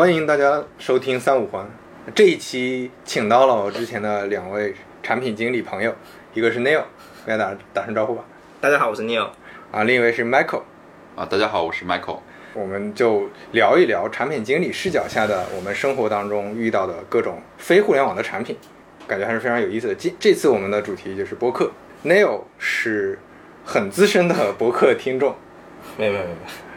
欢迎大家收听三五环。这一期请到了我之前的两位产品经理朋友，一个是 Neil，跟大家打声招呼吧。大家好，我是 Neil。啊，另一位是 Michael。啊，大家好，我是 Michael。我们就聊一聊产品经理视角下的我们生活当中遇到的各种非互联网的产品，感觉还是非常有意思的。这这次我们的主题就是播客。Neil 是很资深的博客听众，没有没有没有。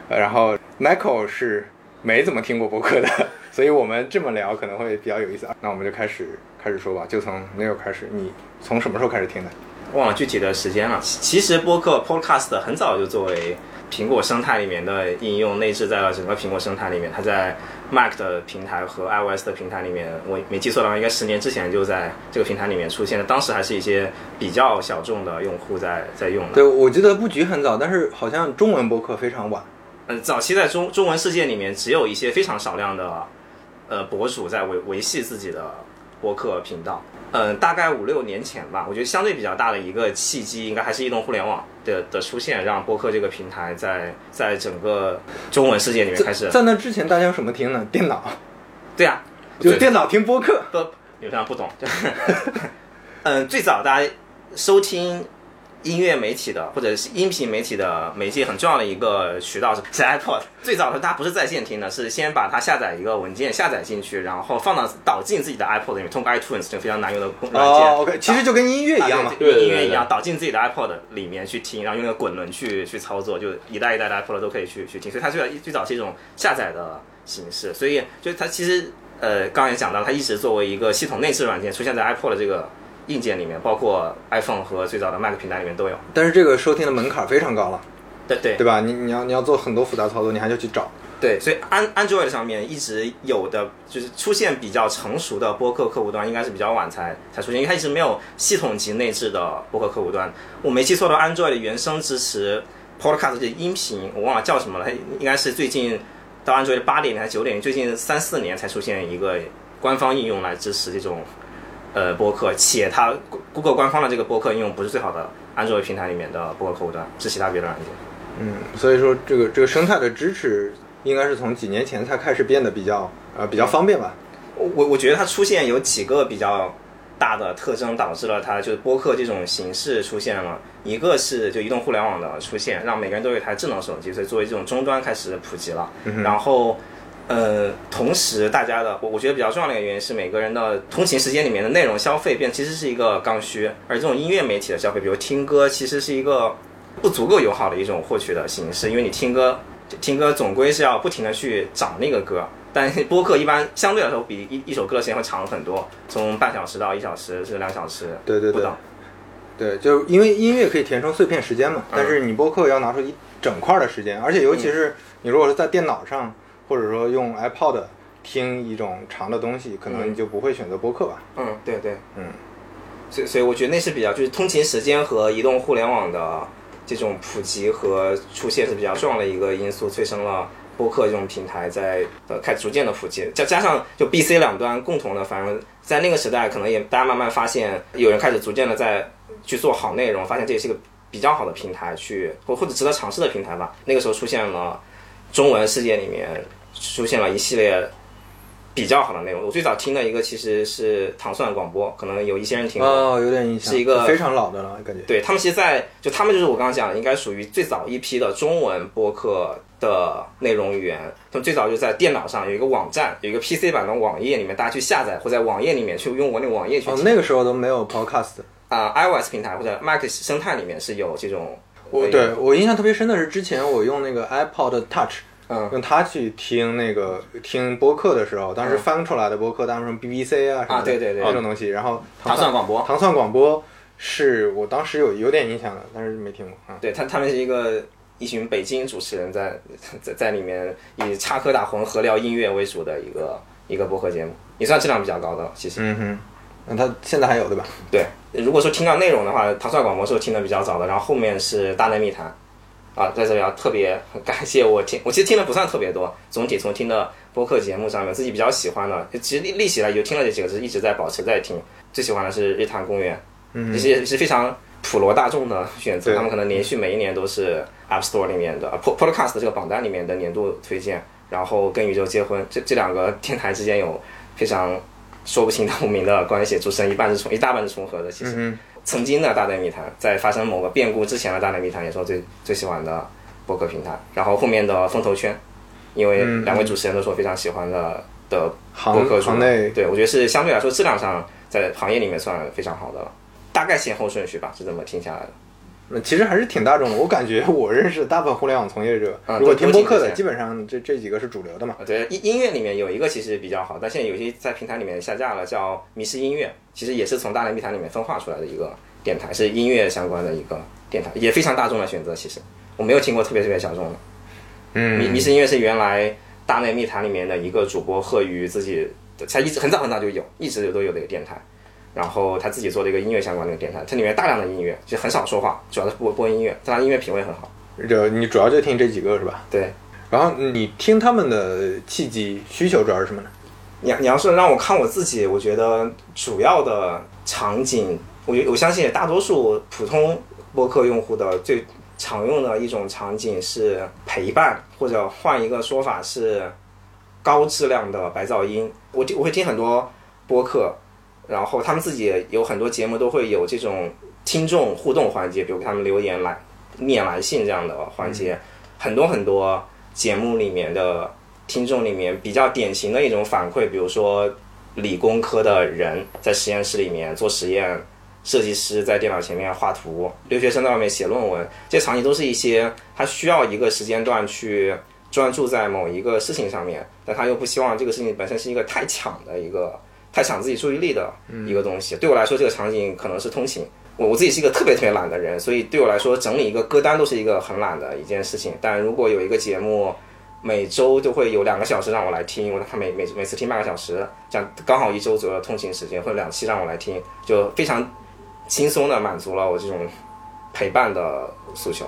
呃然后 Michael 是没怎么听过播客的，所以我们这么聊可能会比较有意思啊。那我们就开始开始说吧，就从 Neil 开始，你从什么时候开始听的？忘了具体的时间了。其其实播客 Podcast 很早就作为苹果生态里面的应用内置在了整个苹果生态里面。它在 Mac 的平台和 iOS 的平台里面，我没记错的话，应该十年之前就在这个平台里面出现的。当时还是一些比较小众的用户在在用的。对，我记得布局很早，但是好像中文播客非常晚。嗯，早期在中中文世界里面，只有一些非常少量的呃博主在维维系自己的播客频道。嗯，大概五六年前吧，我觉得相对比较大的一个契机，应该还是移动互联网的的出现，让播客这个平台在在整个中文世界里面开始。在那之前，大家用什么听呢？电脑。对啊，就电脑听播客。不，有点不懂。嗯，最早大家收听。音乐媒体的或者是音频媒体的媒介很重要的一个渠道是是 iPod。最早的时候，它不是在线听的，是先把它下载一个文件下载进去，然后放到导进自己的 iPod 里面，通过 iTunes 这个非常难用的软件。哦，OK，其实就跟音乐一样嘛，对音乐一样，导进自己的 iPod 里面去听，然后用那个滚轮去去操作，就一代一代的 iPod 都可以去去听。所以它最早最早是一种下载的形式，所以就它其实呃，刚刚也讲到，它一直作为一个系统内置软件出现在 iPod 的这个。硬件里面，包括 iPhone 和最早的 Mac 平台里面都有。但是这个收听的门槛非常高了，对对对吧？你你要你要做很多复杂操作，你还要去找。对，所以安 Android 上面一直有的就是出现比较成熟的播客客户端，应该是比较晚才才出现，因为它一直没有系统级内置的播客客户端。我没记错的，Android 原生支持 Podcast 的音频，我忘了叫什么了，它应该是最近到 Android 八点零还是九点零，最近三四年才出现一个官方应用来支持这种。呃，播客，且它 Google 官方的这个播客应用不是最好的安卓平台里面的播客客户端，是其他别的软件。嗯，所以说这个这个生态的支持，应该是从几年前才开始变得比较呃比较方便吧。我我觉得它出现有几个比较大的特征，导致了它就是播客这种形式出现了。一个是就移动互联网的出现，让每个人都有一台智能手机，所以作为这种终端开始普及了。然后。呃，同时，大家的我我觉得比较重要的一个原因是，每个人的通勤时间里面的内容消费变其实是一个刚需，而这种音乐媒体的消费，比如听歌，其实是一个不足够友好的一种获取的形式，因为你听歌，听歌总归是要不停的去找那个歌，但播客一般相对来说比一一首歌的时间会长很多，从半小时到一小时甚至两小时，对对对，对，就因为音乐可以填充碎片时间嘛，但是你播客要拿出一整块的时间，而且尤其是你如果是在电脑上。或者说用 iPod 听一种长的东西，可能你就不会选择播客吧？嗯，对对，嗯，所以所以我觉得那是比较就是通勤时间和移动互联网的这种普及和出现是比较重要的一个因素，催生了播客这种平台在呃开始逐渐的普及。加加上就 B、C 两端共同的，反正在那个时代，可能也大家慢慢发现，有人开始逐渐的在去做好内容，发现这也是个比较好的平台，去或或者值得尝试的平台吧。那个时候出现了。中文世界里面出现了一系列比较好的内容。我最早听的一个其实是糖蒜广播，可能有一些人听过，哦，有点印象，是一个非常老的了，感觉。对他们，其实，在就他们就是我刚刚讲的，应该属于最早一批的中文播客的内容源。他们最早就在电脑上有一个网站，有一个 PC 版的网页，里面大家去下载，或在网页里面去用我那个网页去。哦，那个时候都没有 Podcast 啊，iOS 平台或者 Mac 生态里面是有这种。我对我印象特别深的是，之前我用那个 iPod Touch，嗯，用它去听那个听播客的时候，当时翻出来的播客，当时 BBC 啊什么对对对。那种东西，然后糖蒜广播，糖蒜广播是我当时有有点印象的，但是没听过啊。对他他们是一个一群北京主持人在在在里面以插科打诨、和聊音乐为主的一个一个播客节目，也算质量比较高的了，其实。嗯哼，那他现在还有对吧？对。如果说听到内容的话，糖蒜广播是听的比较早的，然后后面是大内密谈，啊，在这里要特别感谢我听，我其实听的不算特别多，总体从听的播客节目上面自己比较喜欢的，其实立立起来就听了这几个，是一直在保持在听。最喜欢的是日坛公园，嗯，这些是非常普罗大众的选择，他们可能连续每一年都是 App Store 里面的 po Podcast 这个榜单里面的年度推荐。然后跟宇宙结婚，这这两个电台之间有非常说不清道不明的关系，主持人一半是重，一大半是重合的。其实，嗯曾经的大内密谈，在发生某个变故之前的大内密谈，也是我最最喜欢的博客平台。然后后面的风投圈，因为嗯两位主持人都是我非常喜欢的的行播客主行内对我觉得是相对来说质量上在行业里面算非常好的了。大概先后顺序吧，是这么听下来的。那其实还是挺大众的。我感觉 我认识大部分互联网从业者，嗯如果听播客的，基本上这这几个是主流的嘛。对音音乐里面有一个其实比较好，但现在有些在平台里面下架了，叫迷失音乐，其实也是从大内密谈里面分化出来的一个电台，是音乐相关的一个电台，也非常大众的选择。其实我没有听过特别特别小众的。嗯迷迷嗯，失音乐是原来大内密谈里面的一个主播贺宇自己，他一直很早很早就有，一直都有的一个电台。然后他自己做了一个音乐相关的一个电台，它里面大量的音乐，就很少说话，主要是播播音乐，但他音乐品味很好。就你主要就听这几个是吧？对，然后你听他们的契机需求主要是什么呢？你你要是让我看我自己，我觉得主要的场景，我我相信大多数普通播客用户的最常用的一种场景是陪伴，或者换一个说法是高质量的白噪音。我听我会听很多播客，然后他们自己也有很多节目都会有这种听众互动环节，比如给他们留言来念来信这样的环节，很多很多节目里面的听众里面比较典型的一种反馈，比如说理工科的人在实验室里面做实验，设计师在电脑前面画图，留学生在外面写论文，这些场景都是一些他需要一个时间段去专注在某一个事情上面，但他又不希望这个事情本身是一个太抢的一个太抢自己注意力的一个东西。对我来说，这个场景可能是通勤。我我自己是一个特别特别懒的人，所以对我来说，整理一个歌单都是一个很懒的一件事情。但如果有一个节目，每周都会有两个小时让我来听，我他每每每次听半个小时，这样刚好一周左右的通勤时间，或者两期让我来听，就非常轻松的满足了我这种陪伴的诉求。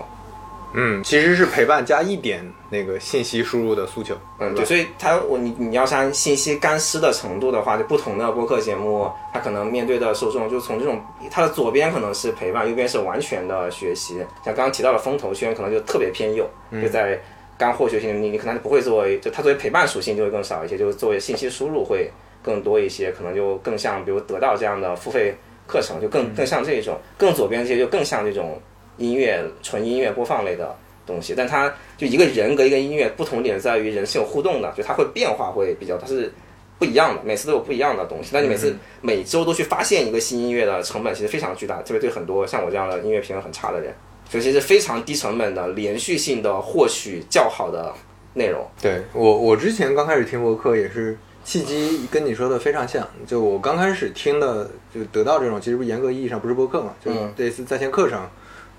嗯，其实是陪伴加一点那个信息输入的诉求。嗯，对，所以它我你你要是按信息干湿的程度的话，就不同的播客节目，它可能面对的受众就从这种它的左边可能是陪伴，右边是完全的学习。像刚刚提到的风投圈，可能就特别偏右，就在干货学习你你可能不会作为就它作为陪伴属性就会更少一些，就是作为信息输入会更多一些，可能就更像比如得到这样的付费课程，就更更像这种，更左边这些就更像这种音乐纯音乐播放类的东西，但它就一个人跟一个音乐不同点在于人是有互动的，就它会变化会比较，它是不一样的，每次都有不一样的东西。但你每次、每周都去发现一个新音乐的成本其实非常巨大，特别对很多像我这样的音乐品味很差的人，所以其是非常低成本的连续性的获取较好的内容。对我，我之前刚开始听播客也是契机，跟你说的非常像。就我刚开始听的，就得到这种，其实不严格意义上不是播客嘛，就是类似在线课程，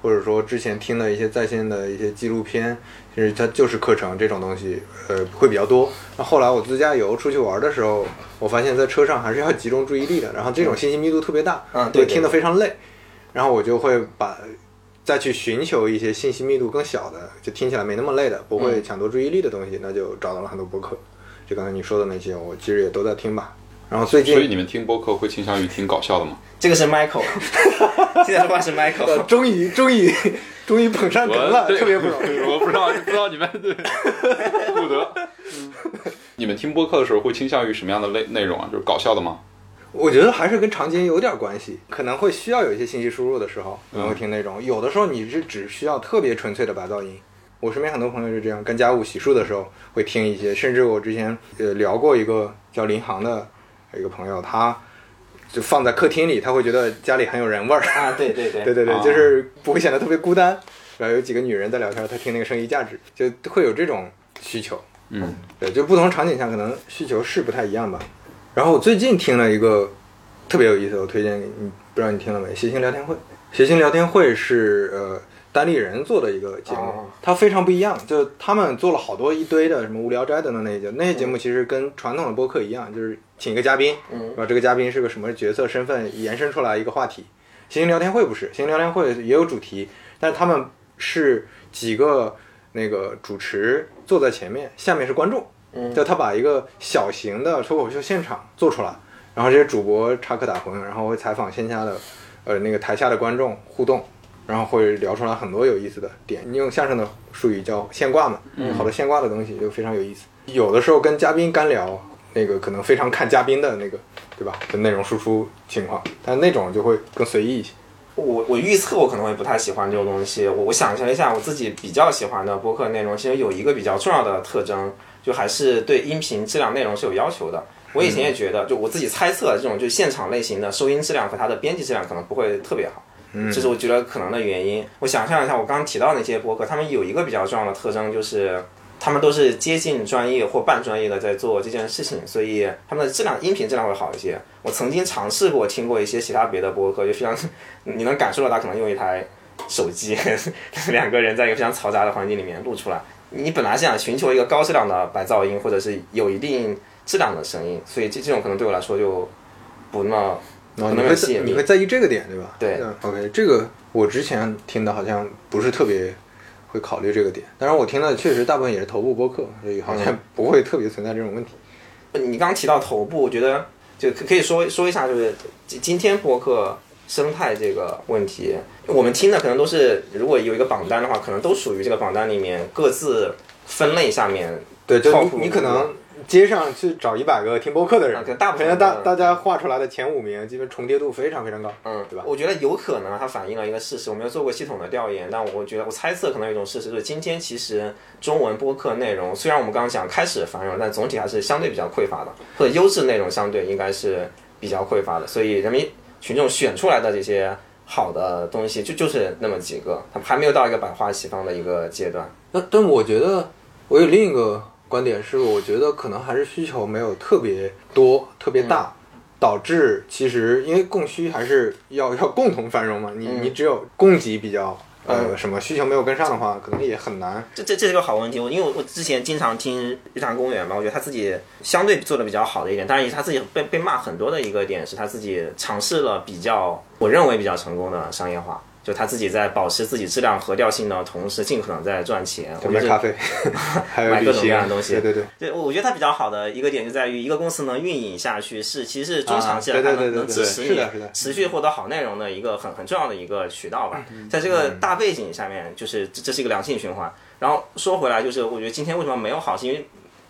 或者说之前听的一些在线的一些纪录片，其实它就是课程这种东西，呃，会比较多。那后来我自驾游出去玩的时候，我发现在车上还是要集中注意力的，然后这种信息密度特别大，嗯对听得非常累，然后我就会把。再去寻求一些信息密度更小的，就听起来没那么累的，不会抢夺注意力的东西，那就找到了很多博客。就刚才你说的那些，我其实也都在听吧。然后最近，所以你们听播客会倾向于听搞笑的吗？这个是 Michael，现在说话是 Michael。呃，终于终于终于捧上哏了，特别不容易。我不知道，不知道你们对不得。你们听播客的时候会倾向于什么样的类内容啊？就是搞笑的吗？我觉得还是跟场景有点关系，可能会需要有一些信息输入的时候，可能会听那种；有的时候你是只需要特别纯粹的白噪音。我身边很多朋友是这样，干家务洗漱的时候会听一些，甚至我之前呃聊过一个叫林航的一个朋友，他就放在客厅里，他会觉得家里很有人味儿。啊，对对对 对对对，啊就是不会显得特别孤单。然后有几个女人在聊天，他听那个声音价值，就会有这种需求。嗯，对，就不同场景下可能需求是不太一样吧。然后我最近听了一个特别有意思，我推荐给你，不知道你听了没？谐星聊天会，谐星聊天会是呃单立人做的一个节目，哦。它非常不一样，就他们做了好多一堆的什么无聊斋等等那些节目，那些节目其实跟传统的播客一样，就是请一个嘉宾，嗯。然后这个嘉宾是个什么角色身份，延伸出来一个话题。行星聊天会不是，行星聊天会也有主题，但是他们是几个那个主持坐在前面，下面是观众，嗯。就他把一个小型的脱口秀现场做出来，然后这些主播插科打诨，然后会采访线下的呃那个台下的观众互动，然后会聊出来很多有意思的点。你用相声的术语叫现挂嘛，好多现挂的东西就非常有意思。有的时候跟嘉宾干聊，那个可能非常看嘉宾的那个，对吧？的内容输出情况，但那种就会更随意一些。我我预测我可能会不太喜欢这种东西。我我想象一下，我自己比较喜欢的播客内容，其实有一个比较重要的特征，就还是对音频质量内容是有要求的。我以前也觉得，就我自己猜测，这种就现场类型的收音质量和它的编辑质量可能不会特别好。这是我觉得可能的原因。我想象一下，我刚刚提到那些播客，他们有一个比较重要的特征，就是他们都是接近专业或半专业的在做这件事情，所以他们的质量音频质量会好一些。我曾经尝试过听过一些其他别的播客，就非常 你能感受到他可能用一台手机，两个人在一个非常嘈杂的环境里面录出来。你本来是想寻求一个高质量的白噪音，或者是有一定质量的声音，所以这这种可能对我来说就不那么不哦，你会在吸引力。你会在意这个点，对吧？对嗯。OK，这个我之前听的好像不是特别会考虑这个点，当然我听的确实大部分也是头部播客，所以好嗯像不会特别存在这种问题。你刚刚提到头部，我觉得就可可以说说一下，就是今今天播客生态这个问题，我们听的可能都是，如果有一个榜单的话，可能都属于这个榜单里面各自分类下面。对，就你你可能街上去找一百个听播客的人，啊大部分大大家画出来的前五名，基本重叠度非常非常高。嗯，对吧我觉得有可能它反映了一个事实，我没有做过系统的调研，但我觉得我猜测可能有一种事实，就是今天其实中文播客内容虽然我们刚刚讲开始繁荣，但总体还是相对比较匮乏的，或者优质内容相对应该是比较匮乏的，所以人民群众选出来的这些好的东西就就是那么几个，它还没有到一个百花齐放的一个阶段。那但我觉得我有另一个观点是，我觉得可能还是需求没有特别多、特别大，导致其实因为供需还是要要共同繁荣嘛。你、你只有供给比较呃什么需求没有跟上的话，可能也很难。这这这是个好问题，我因为我我之前经常听日坛公园嘛，我觉得他自己相对做的比较好的一点，当然也他自己被被骂很多的一个点是他自己尝试了比较我认为比较成功的商业化，就他自己在保持自己质量和调性的同时，尽可能在赚钱。我卖咖啡，还有买各种各样的东西对对对。对，我觉得它比较好的一个点就在于，一个公司能运营下去是其实是中长期来啊看能支持你持续获得好内容的一个很很重要的一个渠道吧。嗯在这个大背景下面，就是这这是一个良性循环。然后说回来，就是我觉得今天为什么没有好，是因为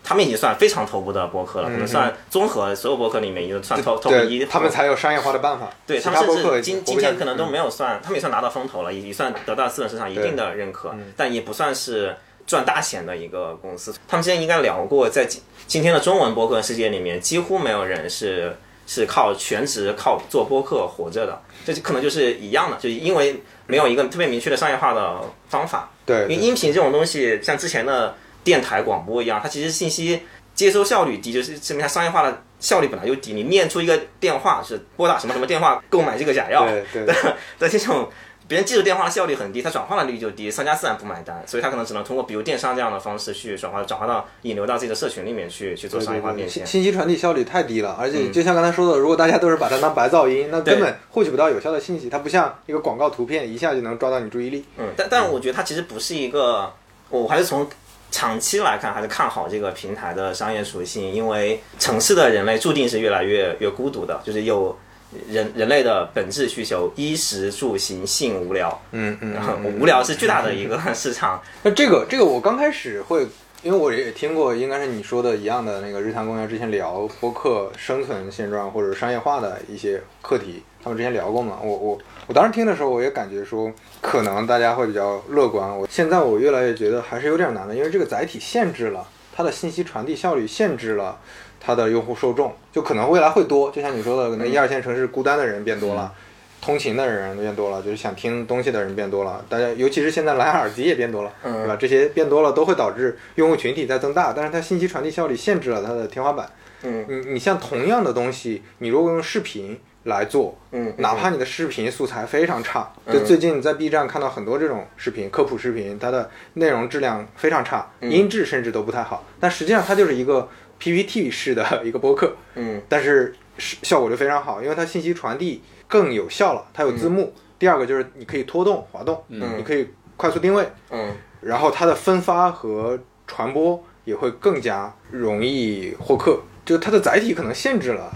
他们已经算非常头部的播客了，可能算综合所有播客里面已经算 top top 一。他们才有商业化的办法。对他们甚至今今天可能都没有算，他们也算拿到风投了，也也算得到资本市场一定的认可，嗯但也不算是赚大钱的一个公司。他们之前应该聊过，在今今天的中文播客世界里面，几乎没有人是是靠全职靠做播客活着的，这就可能就是一样的，就因为没有一个特别明确的商业化的方法。对因为音频这种东西，像之前的电台广播一样，它其实信息接收效率低，就是证明它商业化的效率本来就低。你念出一个电话是拨打什么什么电话购买这个假药，对对的这种别人记住电话的效率很低，它转化的率就低，商家自然不买单，所以他可能只能通过比如电商这样的方式去转化转化到引流到自己的社群里面去去做商业化变现信。息传递效率太低了，而嗯且就像刚才说的，如果大家都是把它当白噪音，那根本获取不到有效的信息。它不像一个广告图片，一下就能抓到你注意力。嗯，但但我觉得它其实不是一个，我还是从长期来看，还是看好这个平台的商业属性，因为城市的人类注定是越来越越孤独的，就是有人人类的本质需求，衣食住行性无聊，嗯 嗯然后无聊是巨大的一个市场，那这个这个我刚开始会，因为我也听过，应该是你说的一样的那个日坛公园之前聊播客生存现状或者商业化的一些课题，他们之前聊过嘛。我我我当时听的时候，我也感觉说，可能大家会比较乐观。我现在我越来越觉得还是有点难的，因为这个载体限制了它的信息传递效率，限制了它的用户受众，就可能未来会多，就像你说的，可能一二线城市孤单的人变多了。通勤的人变多了，就是想听东西的人变多了，大家尤其是现在蓝牙耳机也变多了，嗯对吧？这些变多了都会导致用户群体在增大，但是它信息传递效率限制了它的天花板。嗯你你像同样的东西，你如果用视频来做，嗯，哪怕你的视频素材非常差，嗯。就最近你在 B 站看到很多这种视频，科普视频，它的内容质量非常差，嗯。音质甚至都不太好，但实际上它就是一个 PPT 式的 一个播客，嗯。但是是效果就非常好，因为它信息传递更有效了，它有字幕。第二个就是你可以拖动、滑动，嗯。你可以快速定位，嗯。然后它的分发和传播也会更加容易获客，就它的载体可能限制了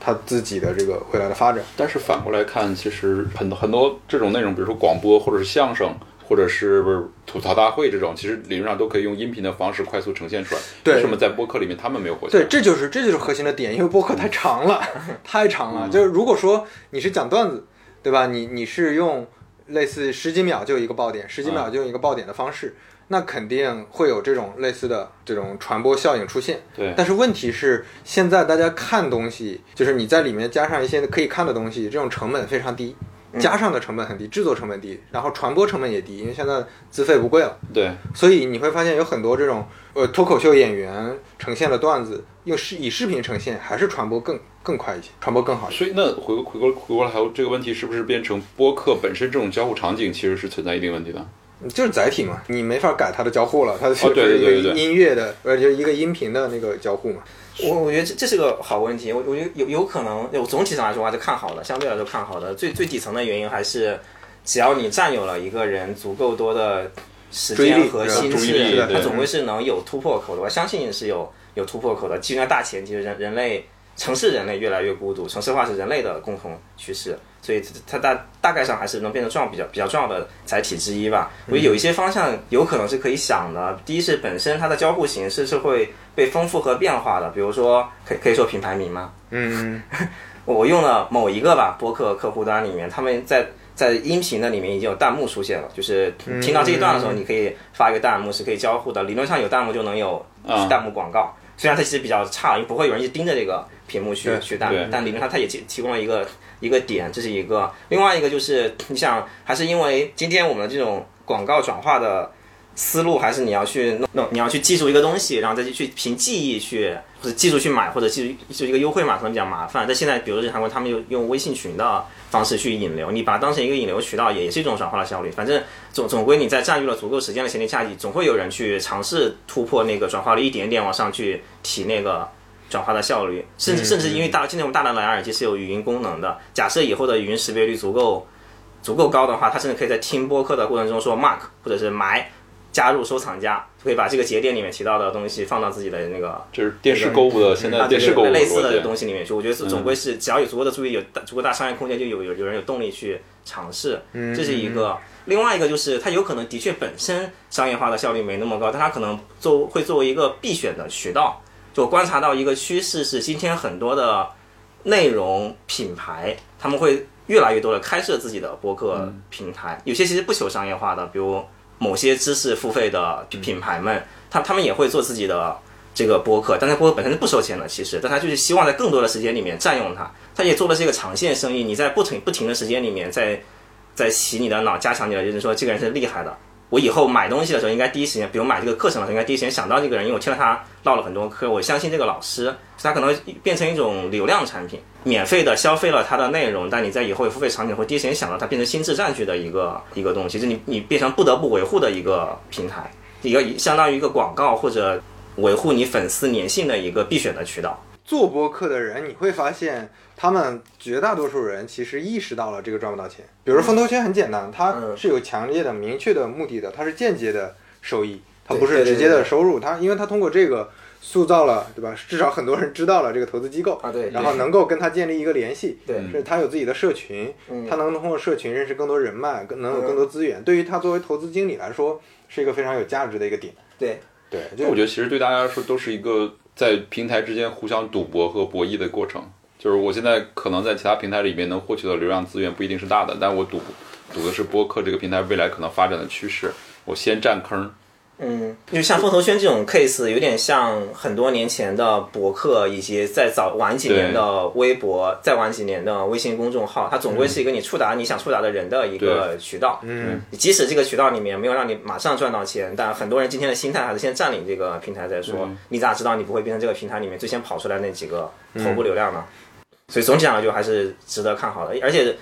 它自己的这个未来的发展。但是反过来看，其实很多很多这种内容，比如说广播或者是相声，或者是不是吐槽大会这种，其实理论上都可以用音频的方式快速呈现出来。对为什么在播客里面他们没有火起来？对，这就是这就是核心的点，因为播客太长了，太长了。就是如果说你是讲段子，对吧？你你是用类似十几秒就一个爆点，十几秒就一个爆点的方式，那肯定会有这种类似的这种传播效应出现。对但是问题是，现在大家看东西，就是你在里面加上一些可以看的东西，这种成本非常低。加上的成本很低，制作成本低，然后传播成本也低，因为现在资费不贵了。对所以你会发现有很多这种呃脱口秀演员呈现的段子，用视以视频呈现，还是传播更更快一些，传播更好一些。所以那回回过回过来还有这个问题，是不是变成播客本身这种交互场景其实是存在一定问题的？就是载体嘛，你没法改它的交互了，它是一个音乐的，呃，就一个音频的那个交互嘛。我我觉得这这是个好问题，我我觉得有有可能，我总体上来说我还是看好的，相对来说看好的。最最底层的原因还是，只要你占有了一个人足够多的时间和心智，对他总归是能有突破口的。我相信是有有突破口的。基于大前提，人人类城市人类越来越孤独，城市化是人类的共同趋势，所以它大大概上还是能变成重要比较比较重要的载体之一吧。我觉得有一些方向有可能是可以想的。第一是本身它的交互形式是会被丰富和变化的，比如说可以可以说品牌名吗？嗯，我用了某一个吧播客客户端里面，他们在在音频的里面已经有弹幕出现了，就是听到这一段的时候，你可以发一个弹幕是可以交互的。理论上有弹幕就能有啊弹幕广告，虽然它其实比较差，因为不会有人一直盯着这个屏幕去去打，但理论上它也提提供了一个一个点，这是一个。另外一个就是你想，还是因为今天我们这种广告转化的。思路还是你要去弄弄，你要去记住一个东西，然后再去去凭记忆去或者记住去买，或者记住记住一个优惠码可能比较麻烦。但现在，比如说韩国他们用用微信群的方式去引流，你把它当成一个引流渠道，也也是一种转化的效率。反正总总归你在占据了足够时间的前提下，你总会有人去尝试突破那个转化率一点点往上去提那个转化的效率，甚至甚至因为大现在我们大量蓝牙耳机是有语音功能的，假设以后的语音识别率足够足够高的话，它甚至可以在听播客的过程中说 mark 或者是买。加入收藏夹，可以把这个节点里面提到的东西放到自己的那个这是电视购物的现在电视购物对类似的。东西里面去。我觉得总归是只要有足够的注意，有足够大商业空间，就有有有人有动力去尝试，这是一个。另外一个就是它有可能的确本身商业化的效率没那么高，但它可能作会作为一个必选的渠道。就我观察到一个趋势是，今天很多的内容品牌他们会越来越多的开设自己的播客平台，有些其实不求商业化的，比如某些知识付费的品品牌们，他他们也会做自己的这个播客，但他播客本身是不收钱的，其实，但他就是希望在更多的时间里面占用它，他也做的是一个长线生意，你在不停不停的时间里面在在洗你的脑，加强你的就是说这个人是厉害的。我以后买东西的时候，应该第一时间，比如买这个课程的时候，应该第一时间想到这个人，因为我听了他唠了很多课，我相信这个老师，他可能变成一种流量产品，免费的消费了他的内容，但你在以后有付费场景会第一时间想到它，变成心智占据的一个一个东西，就你你变成不得不维护的一个平台，一个相当于一个广告或者维护你粉丝粘性的一个必选的渠道。做播客的人，你会发现他们绝大多数人其实意识到了这个赚不到钱。比如说风投圈很简单，它嗯是有强烈的、明确的目的的，它是间接的收益，它不是直接的收入。它因为它通过这个塑造了，对吧？至少很多人知道了这个投资机构啊对然后能够跟他建立一个联系，对是他有自己的社群，嗯他能通过社群认识更多人脉，更能有更多资源。对于他作为投资经理来说，是一个非常有价值的一个点。对，对，就我觉得其实对大家来说都是一个在平台之间互相赌博和博弈的过程。就是我现在可能在其他平台里面能获取的流量资源不一定是大的，但我赌赌的是播客这个平台未来可能发展的趋势，我先占坑。嗯，就像风投圈这种 case，有点像很多年前的博客，以及再早晚几年的微博，再晚几年的微信公众号，它总归是一个你触达你想触达的人的一个渠道。嗯，即使这个渠道里面没有让你马上赚到钱，但很多人今天的心态还是先占领这个平台再说。你咋知道你不会变成这个平台里面最先跑出来那几个头部流量呢？所以总体上来就还是值得看好的，而且。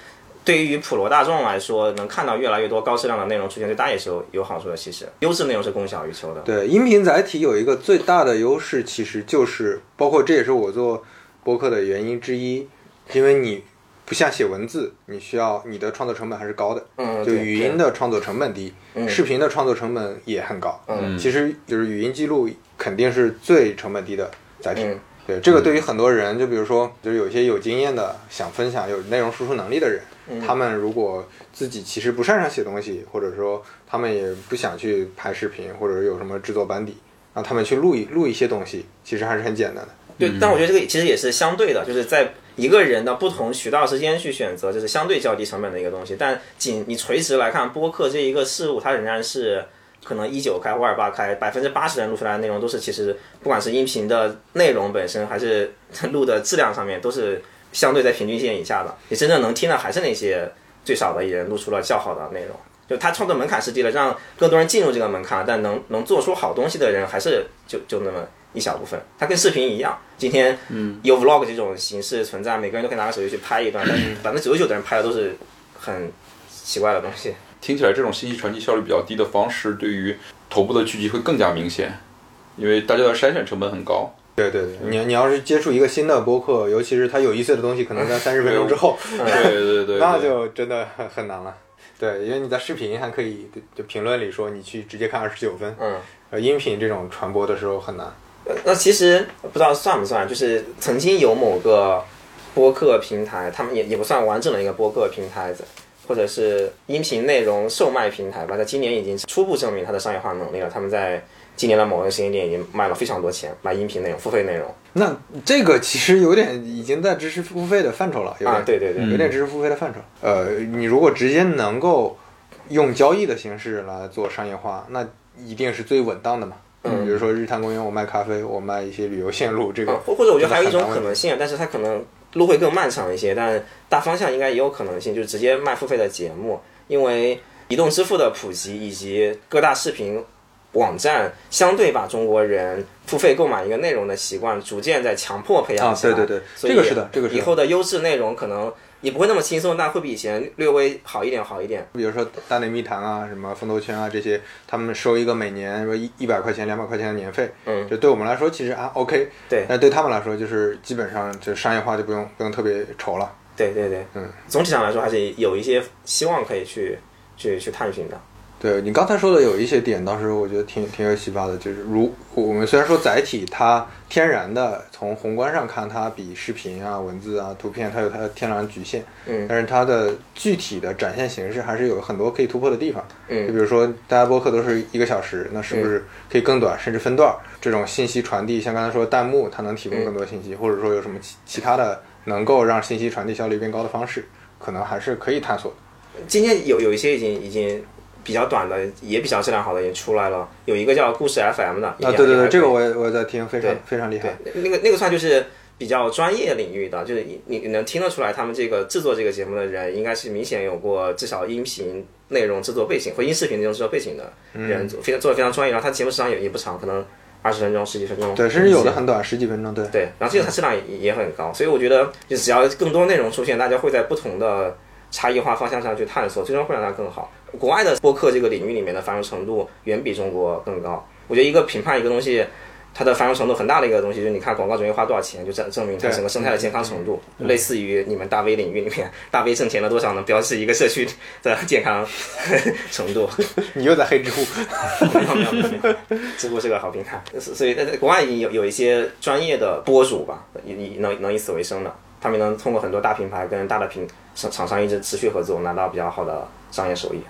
对于普罗大众来说，能看到越来越多高质量的内容出现，对大家也是有有好处的。其实，优质内容是供小于求的。对，音频载体有一个最大的优势，其实就是包括这也是我做播客的原因之一，因为你不像写文字，你需要你的创作成本还是高的，嗯，就语音的创作成本低，嗯视频的创作成本也很高。嗯其实就是语音记录肯定是最成本低的载体。嗯对，这个对于很多人，就比如说，就是有些有经验的，想分享有内容输出能力的人，他们如果自己其实不擅长写东西，或者说他们也不想去拍视频，或者有什么制作班底，让他们去录一录一些东西，其实还是很简单的。对，但我觉得这个其实也是相对的，就是在一个人的不同渠道之间去选择，就是相对较低成本的一个东西。但仅你垂直来看，播客这一个事物，它仍然是可能一九开或二八开，百分之八十人录出来的内容都是其实不管是音频的内容本身，还是录的质量上面，都是相对在平均线以下的。你真正能听的还是那些最少的一人录出了较好的内容。就他创作门槛是低了，让更多人进入这个门槛，但能能做出好东西的人还是就就那么一小部分。它跟视频一样，今天有 vlog 这种形式存在，每个人都可以拿个手机去拍一段，但百分之九十九的人拍的都是很奇怪的东西。听起来这种信息传递效率比较低的方式，对于头部的聚集会更加明显，因为大家的筛选成本很高。对对对，你你要是接触一个新的播客，尤其是它有意思的东西，可能在三十分钟之后，对对 对，那就真的很很难了。对，因为你在视频还可以就评论里说你去直接看二十九分，嗯，呃，音频这种传播的时候很难。呃那其实不知道算不算，就是曾经有某个播客平台，他们也也不算完整的一个播客平台子，或者是音频内容售卖平台吧，在今年已经初步证明它的商业化能力了。他们在今年的某个时间点已经卖了非常多钱，卖音频内容、付费内容那这个其实有点已经在知识付费的范畴了，有点、啊，对对对，有点知识付费的范畴。呃，你如果直接能够用交易的形式来做商业化，那一定是最稳当的嘛。嗯比如说日坛公园，我卖咖啡，我卖一些旅游线路，这个啊，或或者我觉得还有一种可能性，但是它可能路会更漫长一些，但大方向应该也有可能性，就是直接卖付费的节目，因为移动支付的普及以及各大视频网站相对把中国人付费购买一个内容的习惯逐渐在强迫培养啊，起来。对对对，这个是的，这个是的。以后的优质内容可能也不会那么轻松，但会比以前略微好一点，好一点。比如说大内密谈啊，什么风投圈啊这些，他们收一个每年说一一百块钱、两百块钱的年费，嗯，就对我们来说其实啊 OK，对但对他们来说就是基本上就商业化就不用不用特别愁了。对对对，嗯，总体上来说还是有一些希望可以去去去探寻的。对你刚才说的有一些点，当时我觉得挺挺有启发的，就是如我们虽然说载体它天然的从宏观上看，它比视频啊、文字啊、图片它有它的天然的局限，嗯但是它的具体的展现形式还是有很多可以突破的地方。就嗯比如说大家播客都是一个小时，那是不是可以更短，甚至分段？这种信息传递，像刚才说弹幕，它能提供更多信息，或者说有什么其其他的能够让信息传递效率变高的方式，可能还是可以探索的。今天有有一些已经已经比较短的，也比较质量好的也出来了。有一个叫故事 FM 的啊，对对对，这个我我也我也在听，非常非常厉害。对那个那个算就是比较专业领域的，就是你你你能听得出来，他们这个制作这个节目的人，应该是明显有过至少音频内容制作背景或音视频内容制作背景的嗯人，非常做的非常专业。然后他节目时长也也不长，可能二十分钟、十几分钟。对，甚至有的很短，十几分钟。对，对，然后这个它质量也也很高，所以我觉得就只要更多内容出现，大家会在不同的差异化方向上去探索，最终会让它更好。国外的播客这个领域里面的繁荣程度远比中国更高。我觉得一个评判一个东西，它的繁荣程度很大的一个东西，就是你看广告准备花多少钱，就证证明它整个生态的健康程度。类似于你们大 V 领域里面，大 V 挣钱了多少，能标志一个社区的健康程度。你又在黑知乎。没有没有没有，知乎是个好平台，所所以在在国外已经有有一些专业的播主吧，以以能能以此为生的，他们能通过很多大品牌跟大的品厂厂商一直持续合作，拿到比较好的商业收益。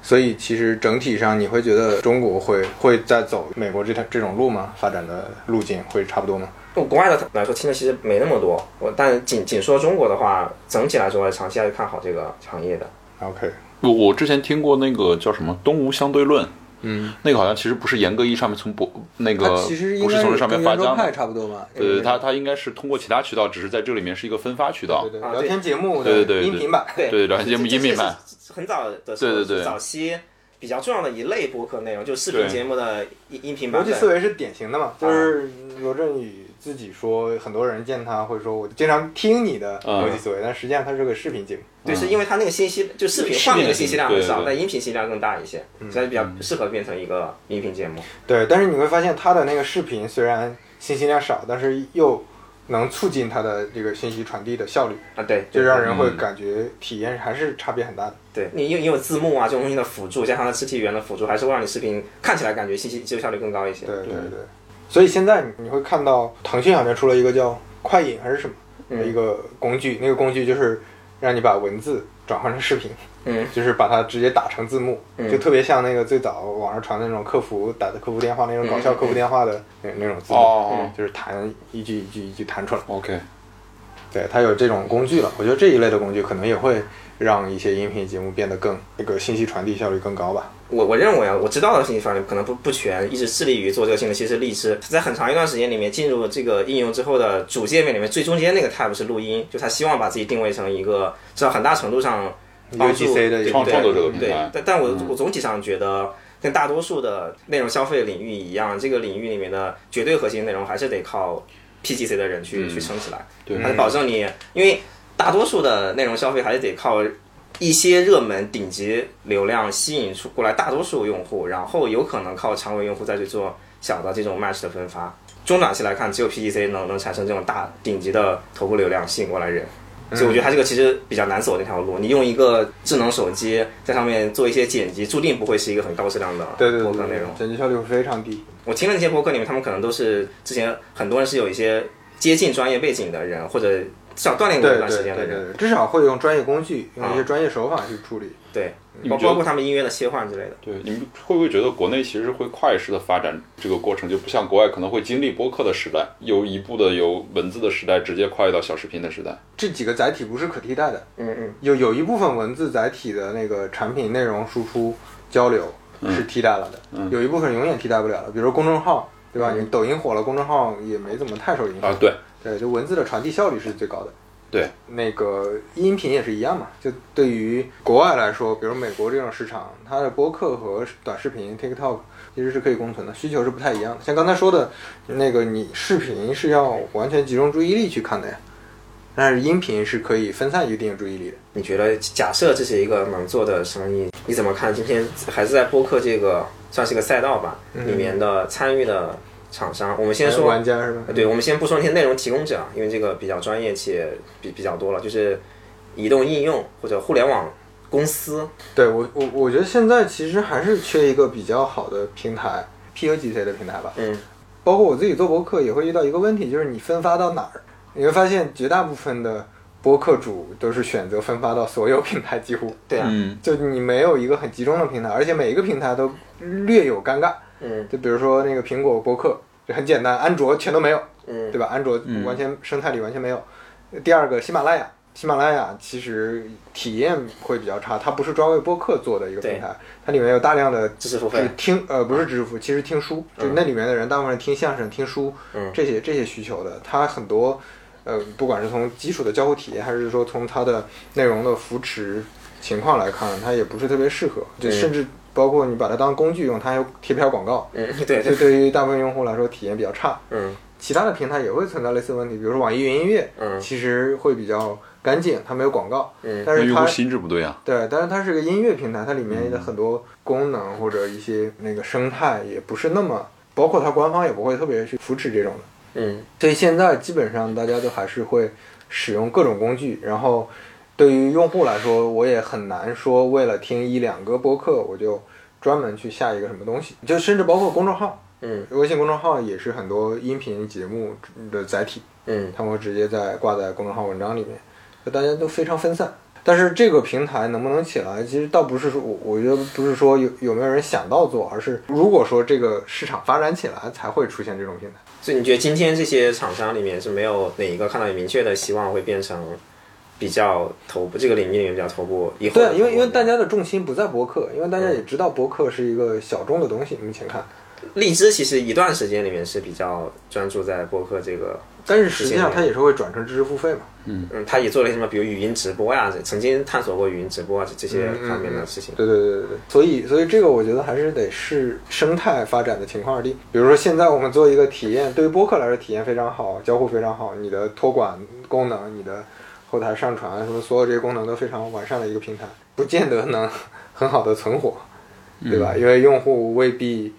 所以其实整体上，你会觉得中国会会在走美国这条这种路吗？发展的路径会差不多吗？就国外的来说，听的其实没那么多，我但仅仅说中国的话，整体来说，我长期还是看好这个行业的。OK，我我之前听过那个叫什么《东吴相对论》，嗯，那个好像其实不是严格意义上面从博那个其实不是从这上面发家的，差不多吧？对，他他应该是通过其他渠道，只是在这里面是一个分发渠道。对。对对。聊天节目对对对音频版。对。对，聊天节目音频版，，很早的时候，对对对。早期比较重要的一类播客内容，就是视频节目的音音频版逻。辑思维是典型的嘛，就是罗振宇自己说，很多人见他会说，我经常听你的嗯逻辑思维，但实际上它是个视频节目。对，是因为它那个信息就视频视频画面的信息量很少，但音频信息量更大一些，所以比较适合变成一个音频节目。对，但是你会发现他的那个视频虽然信息量少，但是又能促进他的这个信息传递的效率，啊，对，就让人会嗯感觉体验还是差别很大的。对你因为有字幕啊这种东西的辅助，加上它肢体语言的辅助，还是会让你视频看起来感觉信息接收效率更高一些。对对对，所以现在你会看到腾讯好像出了一个叫快影还是什么的一个工具，那个工具就是让你把文字转换成视频，嗯，就是把它直接打成字幕，嗯就特别像那个最早网上传的那种客服打的客服电话那种搞笑客服电话的那那种字幕，就是弹一句一句一句弹出来。OK，对，它有这种工具了。我觉得这一类的工具可能也会让一些音频节目变得更那个信息传递效率更高吧。我我认为啊，我知道的信息法律可能不不全，一直致力于做这个新的。其实荔枝在很长一段时间里面进入这个应用之后的主界面里面，最中间那个 tab 是录音，就他希望把自己定位成一个，至少很大程度上帮助创创作者对，但但我我总体上觉得。跟大多数的内容消费领域一样，这个领域里面的绝对核心内容还是得靠 PGC 的人去、去撑起来。对它保证你，因为大多数的内容消费还是得靠一些热门顶级流量吸引出过来大多数用户，然后有可能靠长尾用户再去做小的这种 match 的分发。中短期来看，只有 PGC 能能产生这种大顶级的头部流量，吸引过来人。所以我觉得它这个其实比较难走那条路。你用一个智能手机在上面做一些剪辑，注定不会是一个很高质量的对对对对播客内容。，剪辑效率会非常低。我听了那些播客里面，他们可能都是之前很多人是有一些接近专业背景的人，或者至少锻炼过一段对对对时间的人。对对，至少会用专业工具，用一些啊专业手法去处理。对，包包括他们音乐的切换之类的。对，你们会不会觉得国内其实会快式的发展这个过程，就不像国外可能会经历播客的时代，由一步的由文字的时代直接跨越到小视频的时代？这几个载体不是可替代的，嗯嗯，有有一部分文字载体的那个产品内容输出交流是替代了的，有一部分永远替代不了的，比如说公众号，对吧？你抖音火了，公众号也没怎么太受影响。啊，对，对，就文字的传递效率是最高的。对，那个音频也是一样嘛。就对于国外来说，比如美国这种市场，它的播客和短视频 TikTok 其实是可以共存的，需求是不太一样的。像刚才说的，那个你视频是要完全集中注意力去看的呀，但是音频是可以分散一定注意力的。你觉得假设这是一个能做的生意，你怎么看今天还是在播客这个算是个赛道吧？里面的参与的厂商，我们先说玩家是吧？对，我们先不说那些内容提供者，因为这个比较专业且比比较多了，就是移动应用或者互联网公司。对我我我觉得现在其实还是缺一个比较好的平台，PUGC 的平台吧。嗯，包括我自己做博客也会遇到一个问题，就是你分发到哪儿？你会发现绝大部分的播客主都是选择分发到所有平台，几乎对啊，嗯，就你没有一个很集中的平台，而且每一个平台都略有尴尬。嗯就比如说那个苹果播客，就很简单，安卓全都没有，嗯对吧？安卓完全生态里完全没有。第二个，喜马拉雅，喜马拉雅其实体验会比较差，它不是专为播客做的一个平台，它里面有大量的知识付费就是听呃不是知识付，其实听书，就那里面的人大部分人听相声、听书，嗯这些这些需求的，它很多呃不管是从基础的交互体验，还是说从它的内容的扶持情况来看，它也不是特别适合，就嗯甚至包括你把它当工具用，它还有贴片广告，嗯，对。这对，于大部分用户来说体验比较差。嗯。其他的平台也会存在类似问题，比如说网易云音乐，嗯。其实会比较干净，它没有广告，嗯。但是它那用户心智不对啊。对，但是它是个音乐平台，它里面的很多功能或者一些那个生态也不是那么，包括它官方也不会特别去扶持这种的。嗯。所以现在基本上大家都还是会使用各种工具，然后对于用户来说，我也很难说为了听一两个播客，我就专门去下一个什么东西，就甚至包括公众号，嗯微信公众号也是很多音频节目的载体，嗯他们会直接在挂在公众号文章里面，就大家都非常分散。但是这个平台能不能起来，其实倒不是说，我我觉得不是说有有没有人想到做，而是如果说这个市场发展起来，才会出现这种平台。所以你觉得今天这些厂商里面是没有哪一个看到有明确的希望会变成比较头部这个领域里面比较头部？以后对，因为因为大家的重心不在博客，因为大家也知道博客是一个小众的东西，目前看。荔枝其实一段时间里面是比较专注在播客这个，但是实际上它也是会转成知识付费嘛。嗯，它也做了一些什么，比如语音直播呀，曾经探索过语音直播啊这这些嗯方面的事情。对对对对对，所以所以这个我觉得还是得视生态发展的情况而定。比如说现在我们做一个体验，对于播客来说体验非常好，交互非常好，你的托管功能、你的后台上传什么所有这些功能都非常完善的一个平台，不见得能很好的存活，对吧？因为用户未必，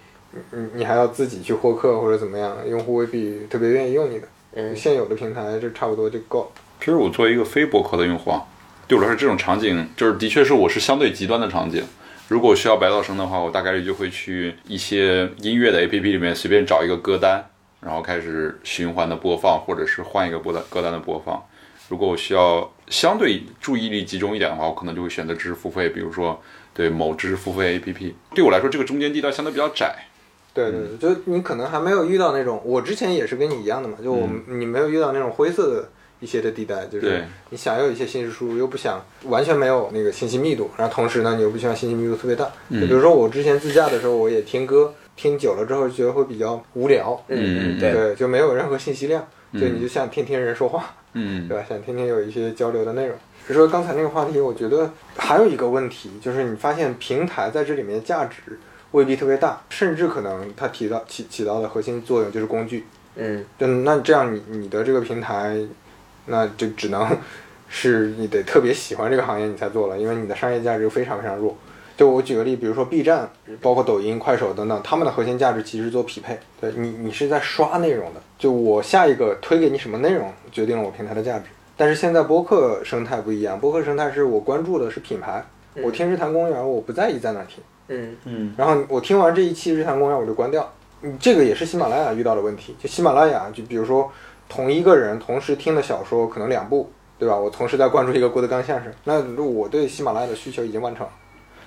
你你还要自己去获客或者怎么样，用户未必特别愿意用你的。嗯现有的平台就差不多就够了。其实我作为一个非博客的用户啊，对我来说这种场景就是的确是我是相对极端的场景。如果需要白噪声的话，我大概率就会去一些音乐的 APP 里面随便找一个歌单，然后开始循环的播放，或者是换一个播单歌单的播放。如果我需要相对注意力集中一点的话，我可能就会选择知识付费，比如说对某知识付费 APP。对我来说，这个中间地带相对比较窄。对对对，就你可能还没有遇到那种，我之前也是跟你一样的嘛，就我们、你没有遇到那种灰色的一些的地带，就是你想要有一些信息输入，又不想完全没有那个信息密度，然后同时呢，你又不希望信息密度特别大。就比如说我之前自驾的时候，我也听歌，听久了之后觉得会比较无聊，嗯嗯对，对，就没有任何信息量，就你就像听听人说话，嗯对吧？想天天有一些交流的内容。比如说刚才那个话题，我觉得还有一个问题，就是你发现平台在这里面的价值未必特别大，甚至可能它起到起起到的核心作用就是工具。嗯就那这样你你的这个平台，那就只能是你得特别喜欢这个行业你才做了，因为你的商业价值非常非常弱。就我举个例，比如说 B 站，包括抖音、快手等等，他们的核心价值其实是做匹配。对你，你是在刷内容的，就我下一个推给你什么内容，决定了我平台的价值。但是现在播客生态不一样，播客生态是我关注的是品牌，我听日坛公园，我不在意在哪听。嗯嗯然后我听完这一期日坛公园我就关掉。嗯，这个也是喜马拉雅遇到的问题。就喜马拉雅，就比如说同一个人同时听的小说可能两部，对吧？我同时在关注一个郭德纲相声，那我对喜马拉雅的需求已经完成了。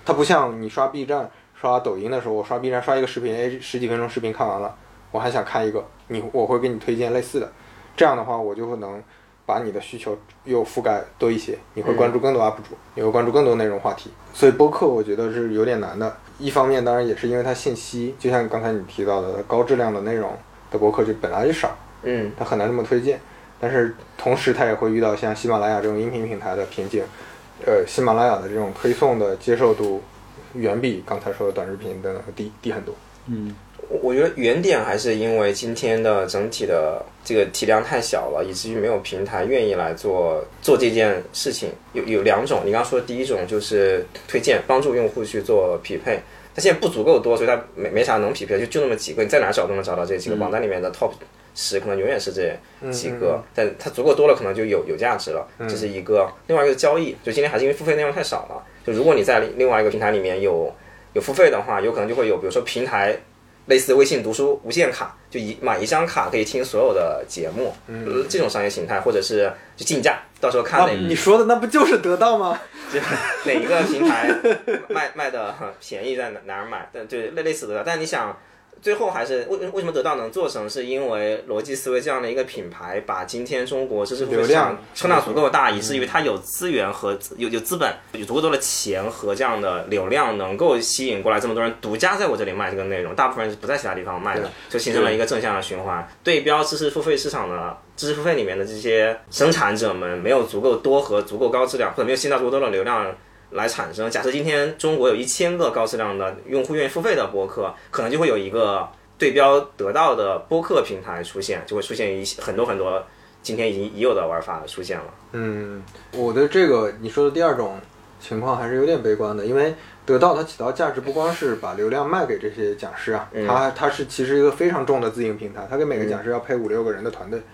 它不像你刷 B 站、刷抖音的时候，我刷 B 站刷一个视频，哎，十几分钟视频看完了，我还想看一个，你我会给你推荐类似的。这样的话，我就会能把你的需求又覆盖多一些，你会关注更多 UP 主，你会关注更多内容话题。所以播客我觉得是有点难的。一方面当然也是因为它信息，就像刚才你提到的高质量的内容的播客就本来就少，嗯它很难这么推荐。但是同时它也会遇到像喜马拉雅这种音频平台的瓶颈，呃，喜马拉雅的这种推送的接受度远比刚才说的短视频的低低很多。嗯我我觉得原点还是因为今天的整体的这个体量太小了，以至于没有平台愿意来做做这件事情。有有两种，你刚刚说的第一种就是推荐，帮助用户去做匹配。它现在不足够多，所以它没没啥能匹配，就就那么几个，你在哪找都能找到这几个榜单里面的 top 十，可能永远是这几个。但它足够多了，可能就有有价值了，这是一个。另外一个交易，就今天还是因为付费内容太少了。就如果你在另另外一个平台里面有有付费的话，有可能就会有，比如说平台类似微信读书无限卡，就一买一张卡可以听所有的节目，嗯，这种商业形态，或者是就竞价，到时候看哪、你说的那不就是得到吗？就哪一个平台卖卖的便宜在哪哪儿买，但对类类似的，但你想。最后还是为为什么得到能做成，是因为逻辑思维这样的一个品牌，把今天中国知识付费市场撑到足够大，以至于它有资源和有有资本，有足够多的钱和这样的流量，能够吸引过来这么多人独家在我这里卖这个内容，大部分人是不在其他地方卖的，就形成了一个正向的循环。对标知识付费市场的知识付费里面的这些生产者们，没有足够多和足够高质量，或者没有吸纳足够多的流量。来产生。假设今天中国有一千个高质量的用户愿意付费的播客，可能就会有一个对标得到的播客平台出现，就会出现一些很多很多今天已经已有的玩法出现了。嗯，我的这个你说的第二种情况还是有点悲观的，因为得到它起到价值不光是把流量卖给这些讲师啊，它它是其实一个非常重的自营平台，它给每个讲师要配五六个人的团队。嗯，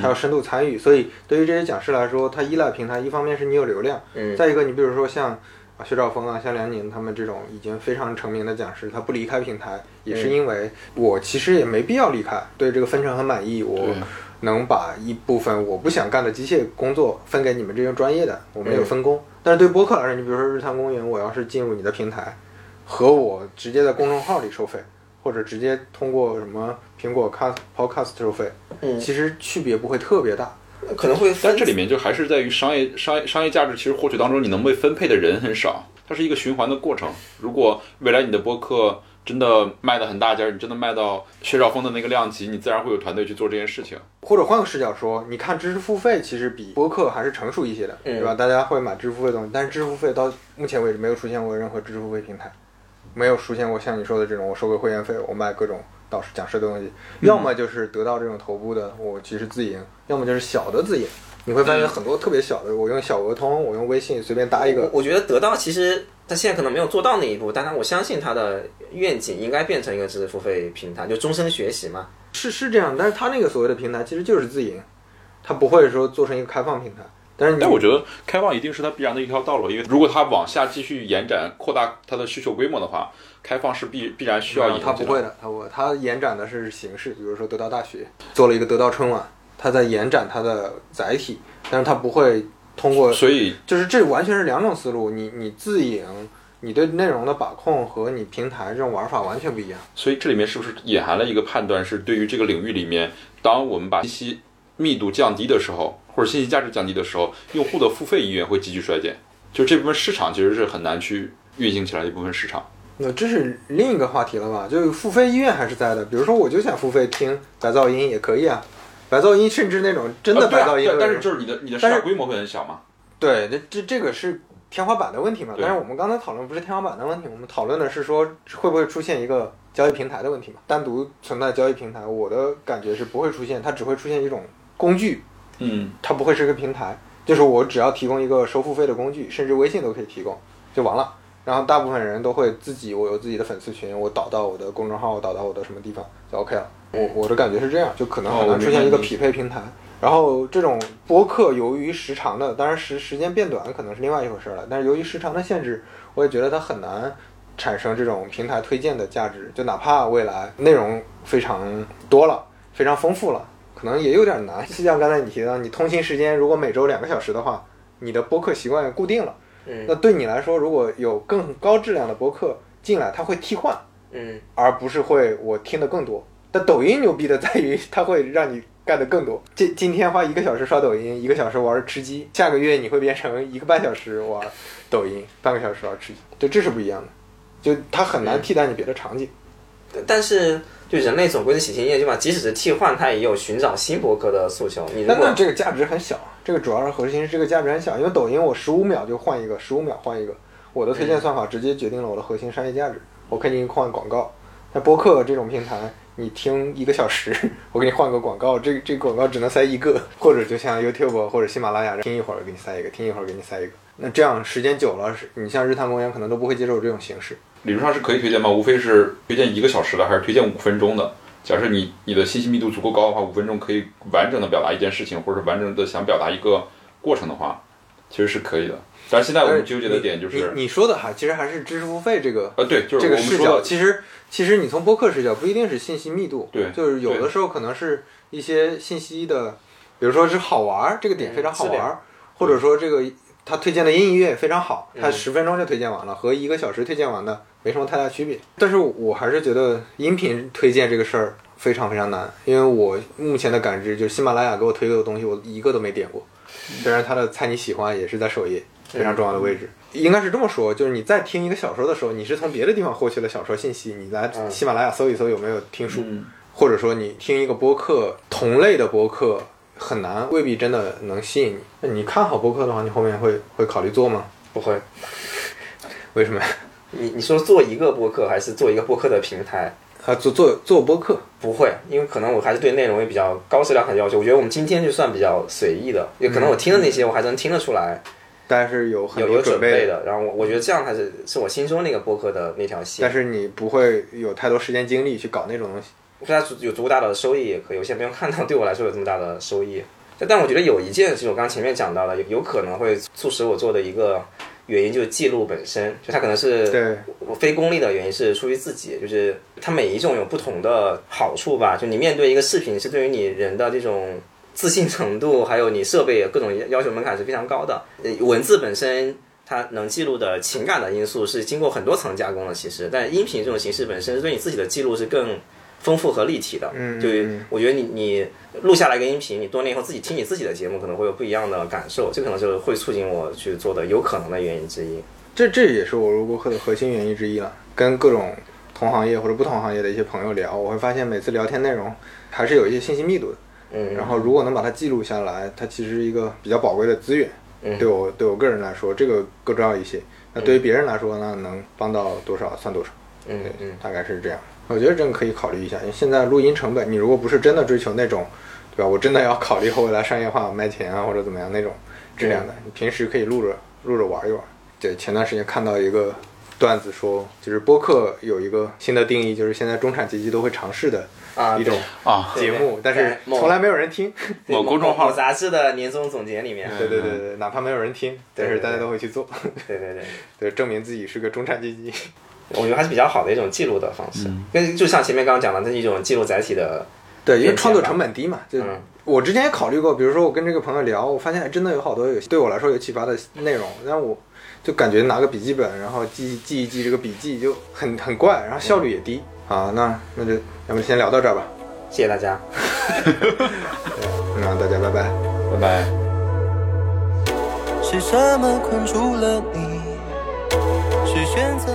它要深度参与，所以对于这些讲师来说，他依赖平台，一方面是你有流量，嗯，再一个你比如说像啊薛兆丰啊、像梁宁他们这种已经非常成名的讲师，他不离开平台，也是因为我其实也没必要离开，对这个分成很满意，我能把一部分我不想干的机械工作分给你们这些专业的，我们有分工。但是对播客来说，你比如说日坛公园，我要是进入你的平台，和我直接在公众号里收费，或者直接通过什么苹果 Cast Podcast 收费，嗯其实区别不会特别大。可能会，但这里面就还是在于商业商业商业价值，其实获取当中你能被分配的人很少，它是一个循环的过程。如果未来你的播客真的卖的很大家，你真的卖到薛兆丰的那个量级，你自然会有团队去做这件事情。或者换个视角说，你看知识付费其实比播客还是成熟一些的，嗯对吧？大家会买知识付费的东西，但是知识付费到目前为止没有出现过任何知识付费平台，没有出现过像你说的这种我收个会员费，我卖各种导师讲师的东西，要么就是得到这种头部的我其实自营，要么就是小的自营。你会发现很多特别小的，我用小额通，我用微信随便搭一个，我我觉得得到其实他现在可能没有做到那一步，但他我相信他的愿景应该变成一个知识付费平台，就终身学习嘛。是是这样，但是他那个所谓的平台其实就是自营，他不会说做成一个开放平台。但是但我觉得开放一定是它必然的一条道路，因为如果它往下继续延展、扩大它的需求规模的话，开放是必必然需要引入进来他不会的，它不会，他延展的是形式，比如说得到大学做了一个得到春晚，它在延展它的载体，但是它不会通过所以就是这完全是两种思路，你你自营，你对内容的把控和你平台这种玩法完全不一样。所以这里面是不是隐含了一个判断，是对于这个领域里面，当我们把信息密度降低的时候，或者信息价值降低的时候，用户的付费意愿会急剧衰减。就这部分市场其实是很难去运行起来的一部分市场。那这是另一个话题了吧？就是付费意愿还是在的。比如说，我就想付费听白噪音也可以啊，白噪音甚至那种真的白噪音但是就是你的你的市场规模会很小嘛？对，那这这个是天花板的问题嘛？但是我们刚才讨论不是天花板的问题，我们讨论的是说会不会出现一个交易平台的问题嘛？单独存在交易平台，我的感觉是不会出现，它只会出现一种工具，嗯，它不会是个平台。就是我只要提供一个收付费的工具，甚至微信都可以提供，就完了。然后大部分人都会自己，我有自己的粉丝群，我导到我的公众号，我导到我的什么地方就 OK 了。我我的感觉是这样，就可能很难出现一个匹配平台。然后这种播客由于时长的，当然时时间变短可能是另外一回事了，但是由于时长的限制，我也觉得它很难产生这种平台推荐的价值。就哪怕未来内容非常多了，非常丰富了，可能也有点难。就像刚才你提到，你通勤时间如果每周两个小时的话，你的播客习惯固定了，嗯那对你来说，如果有更高质量的播客进来，它会替换，嗯而不是会我听的更多。但抖音牛逼的在于，它会让你干的更多。今今天花一个小时刷抖音，一个小时玩吃鸡，下个月你会变成一个半小时玩抖音，半个小时玩吃鸡，对这是不一样的。就它很难替代你别的场景。但是就人类总归是喜新厌旧嘛，即使是替换，它也有寻找新博客的诉求。你那果这个价值很小，这个主要是核心是这个价值很小，因为抖音我十五秒就换一个，十五秒换一个，我的推荐算法直接决定了我的核心商业价值，我可以给你换广告。但播客这种平台，你听一个小时，我给你换个广告，这这个广告只能塞一个，或者就像 YouTube 或者喜马拉雅，听一会儿给你塞一个，听一会儿给你塞一个。那这样时间久了，是你像日坛公园可能都不会接受这种形式。理论上是可以推荐吗？无非是推荐一个小时的，还是推荐五分钟的？假设你你的信息密度足够高的话，五分钟可以完整的表达一件事情，或者是完整的想表达一个过程的话，其实是可以的。但是现在我们纠结的点就是，你你说的还其实还是知识付费这个呃，对，就是这个视角，我们说，其实其实你从播客视角不一定是信息密度，对就是有的时候可能是一些信息的，比如说是好玩儿，这个点非常好玩儿，或者说这个他推荐的音乐非常好，他十分钟就推荐完了，和一个小时推荐完的没什么太大区别。但是我还是觉得音频推荐这个事儿非常非常难，因为我目前的感知就是喜马拉雅给我推的东西，我一个都没点过，虽然他的猜你喜欢也是在首页非常重要的位置。应该是这么说，就是你在听一个小说的时候，你是从别的地方获取了小说信息，你来喜马拉雅搜一搜有没有听书，嗯或者说你听一个播客，同类的播客很难，未必真的能吸引你。那你看好播客的话，你后面会会考虑做吗？不会，为什么呀？你你说做一个播客还是做一个播客的平台？啊，做做做播客，不会，因为可能我还是对内容也比较高质量很要求。我觉得我们今天就算比较随意的，也可能我听的那些我还能听得出来，但是有很有有多准备准备的。然后我我觉得这样才是是我心中那个播客的那条线。但是你不会有太多时间精力去搞那种东西。我觉得它有足够大的收益也可以，我现在没有看到对我来说有这么大的收益。但我觉得有一件事情，我刚刚前面讲到的，有有可能会促使我做的一个原因就是记录本身，就它可能是对，我非功利的原因是出于自己，就是它每一种有不同的好处吧。就你面对一个视频，是对于你人的这种自信程度，还有你设备各种要求门槛是非常高的。呃文字本身它能记录的情感的因素是经过很多层加工的，其实，但音频这种形式本身对你自己的记录是更丰富和立体的。嗯就是嗯我觉得你你录下来一个音频，你多年以后自己听你自己的节目，可能会有不一样的感受，这可能就是会促进我去做的有可能的原因之一。这这也是我录播课的核心原因之一了。跟各种同行业或者不同行业的一些朋友聊，我会发现每次聊天内容还是有一些信息密度的。嗯，然后如果能把它记录下来，它其实是一个比较宝贵的资源。嗯对我对我个人来说，这个更重要一些。那对于别人来说呢，能帮到多少算多少。嗯嗯。大概是这样。我觉得真可以考虑一下，因为现在录音成本，你如果不是真的追求那种，对吧？我真的要考虑后未来商业化卖钱啊，或者怎么样那种质量的，你平时可以录着录着玩一玩。对，前段时间看到一个段子说，就是播客有一个新的定义，就是现在中产阶级都会尝试的啊一种啊，节目，但是从来没有人听。某公众号某杂志的年终总结里面，对对对对，哪怕没有人听，但是大家都会去做，对对对，对，证明自己是个中产阶级。我觉得还是比较好的一种记录的方式，跟就像前面刚刚讲的，这是一种记录载体的对，因为创作成本低嘛。就嗯我之前也考虑过，比如说我跟这个朋友聊，我发现真的有好多有对我来说有启发的内容，但我就感觉拿个笔记本，然后记记一记这个笔记就很很怪，然后效率也低。好，那那就咱们先聊到这儿吧。谢谢大家。那大家拜拜。拜拜。是什么困住了你？是选择？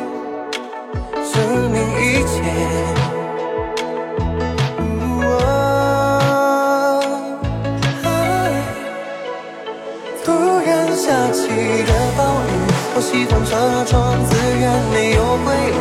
证明一切。突然下起的暴雨，我喜欢车窗，自然没有规律，